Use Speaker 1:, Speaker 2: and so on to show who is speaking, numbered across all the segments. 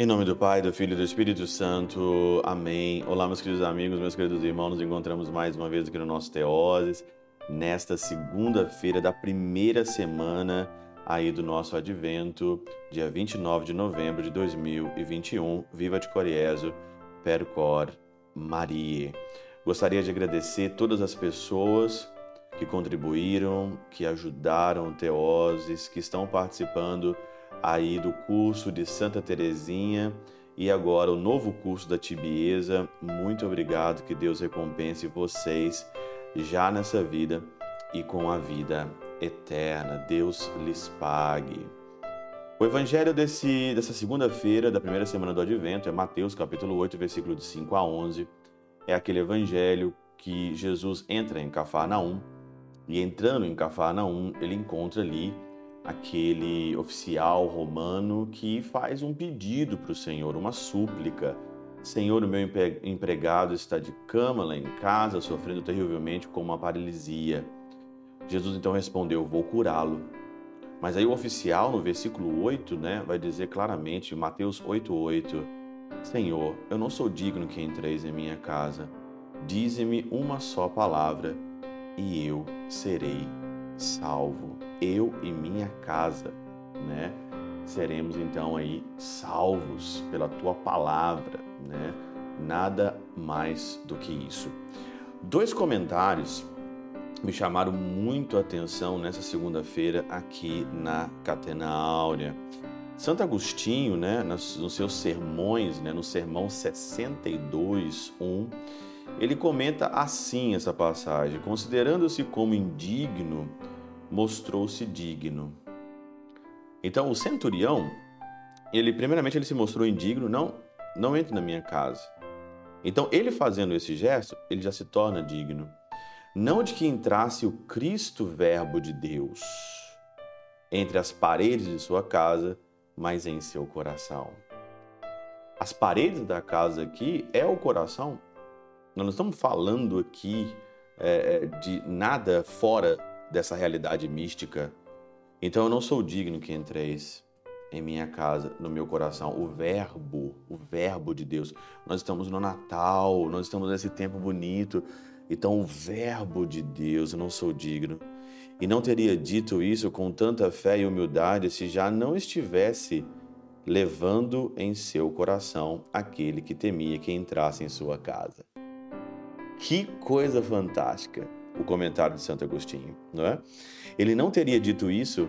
Speaker 1: Em nome do Pai, do Filho e do Espírito Santo. Amém. Olá, meus queridos amigos, meus queridos irmãos. Nos encontramos mais uma vez aqui no nosso Teoses, nesta segunda-feira da primeira semana aí do nosso advento, dia 29 de novembro de 2021. Viva de Coriezo, Percor Maria. Gostaria de agradecer todas as pessoas que contribuíram, que ajudaram Teoses, que estão participando aí do curso de Santa Teresinha e agora o novo curso da Tibieza. Muito obrigado, que Deus recompense vocês já nessa vida e com a vida eterna. Deus lhes pague. O evangelho desse, dessa segunda-feira, da primeira semana do Advento, é Mateus capítulo 8, versículo de 5 a 11. É aquele evangelho que Jesus entra em Cafarnaum e entrando em Cafarnaum, ele encontra ali aquele oficial romano que faz um pedido para o Senhor, uma súplica. Senhor, o meu empregado está de cama lá em casa, sofrendo terrivelmente com uma paralisia. Jesus então respondeu: Vou curá-lo. Mas aí o oficial, no versículo 8, né, vai dizer claramente, Mateus 8,8: Senhor, eu não sou digno que entreis em minha casa. Dize-me uma só palavra e eu serei salvo eu e minha casa, né? Seremos então aí salvos pela tua palavra, né? Nada mais do que isso. Dois comentários me chamaram muito a atenção nessa segunda-feira aqui na Catena Áurea. Santo Agostinho, né, nos seus sermões, né, no sermão 62, 1, ele comenta assim essa passagem: considerando-se como indigno mostrou-se digno. Então o centurião, ele primeiramente ele se mostrou indigno, não, não entre na minha casa. Então ele fazendo esse gesto, ele já se torna digno. Não de que entrasse o Cristo Verbo de Deus entre as paredes de sua casa, mas em seu coração. As paredes da casa aqui é o coração. Nós não estamos falando aqui é, de nada fora dessa realidade mística. Então eu não sou digno que entreis em minha casa, no meu coração. O Verbo, o Verbo de Deus. Nós estamos no Natal, nós estamos nesse tempo bonito. Então, o Verbo de Deus, eu não sou digno. E não teria dito isso com tanta fé e humildade se já não estivesse levando em seu coração aquele que temia que entrasse em sua casa. Que coisa fantástica! o comentário de Santo Agostinho, não é? Ele não teria dito isso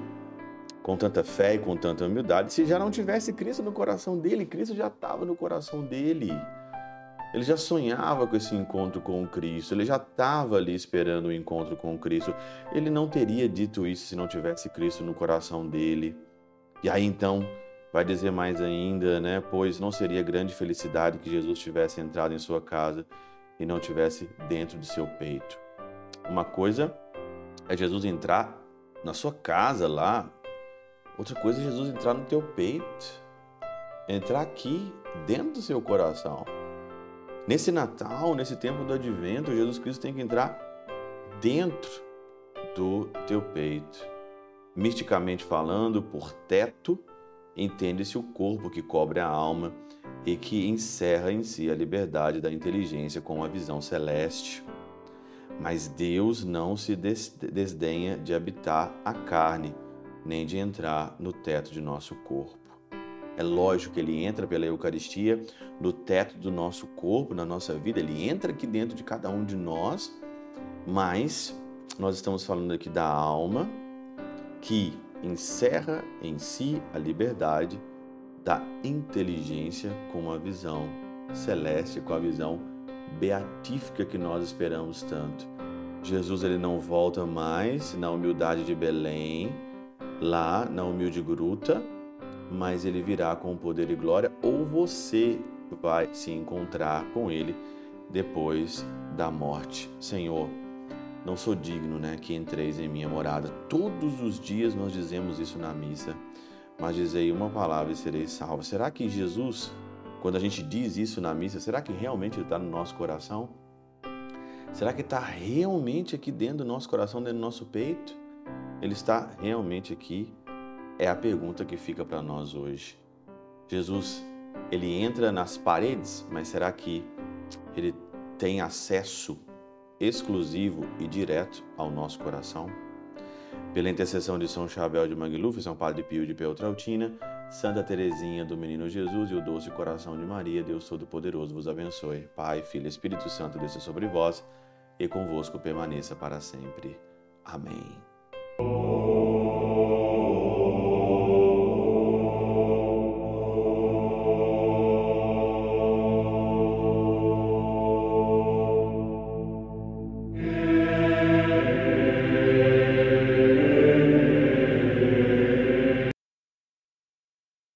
Speaker 1: com tanta fé e com tanta humildade se já não tivesse Cristo no coração dele. Cristo já estava no coração dele. Ele já sonhava com esse encontro com Cristo, ele já estava ali esperando o encontro com Cristo. Ele não teria dito isso se não tivesse Cristo no coração dele. E aí então vai dizer mais ainda, né? Pois não seria grande felicidade que Jesus tivesse entrado em sua casa e não tivesse dentro de seu peito. Uma coisa é Jesus entrar na sua casa lá, outra coisa é Jesus entrar no teu peito, entrar aqui dentro do seu coração. Nesse Natal, nesse tempo do advento, Jesus Cristo tem que entrar dentro do teu peito. Misticamente falando, por teto, entende-se o corpo que cobre a alma e que encerra em si a liberdade da inteligência com a visão celeste. Mas Deus não se desdenha de habitar a carne, nem de entrar no teto de nosso corpo. É lógico que ele entra pela Eucaristia no teto do nosso corpo, na nossa vida, ele entra aqui dentro de cada um de nós, mas nós estamos falando aqui da alma que encerra em si a liberdade da inteligência com a visão celeste, com a visão beatífica que nós esperamos tanto. Jesus ele não volta mais na humildade de Belém, lá na humilde gruta, mas ele virá com poder e glória, ou você vai se encontrar com ele depois da morte. Senhor, não sou digno, né, que entreis em minha morada. Todos os dias nós dizemos isso na missa, mas dizei uma palavra e serei salvo. Será que Jesus quando a gente diz isso na missa, será que realmente está no nosso coração? Será que está realmente aqui dentro do nosso coração, dentro do nosso peito? Ele está realmente aqui? É a pergunta que fica para nós hoje. Jesus, ele entra nas paredes, mas será que ele tem acesso exclusivo e direto ao nosso coração? Pela intercessão de São Chabel de Mangluf, São Padre Pio de Peltrautina, Santa Teresinha do Menino Jesus e o doce coração de Maria, Deus Todo-Poderoso vos abençoe. Pai, Filho e Espírito Santo, desça sobre vós e convosco permaneça para sempre. Amém.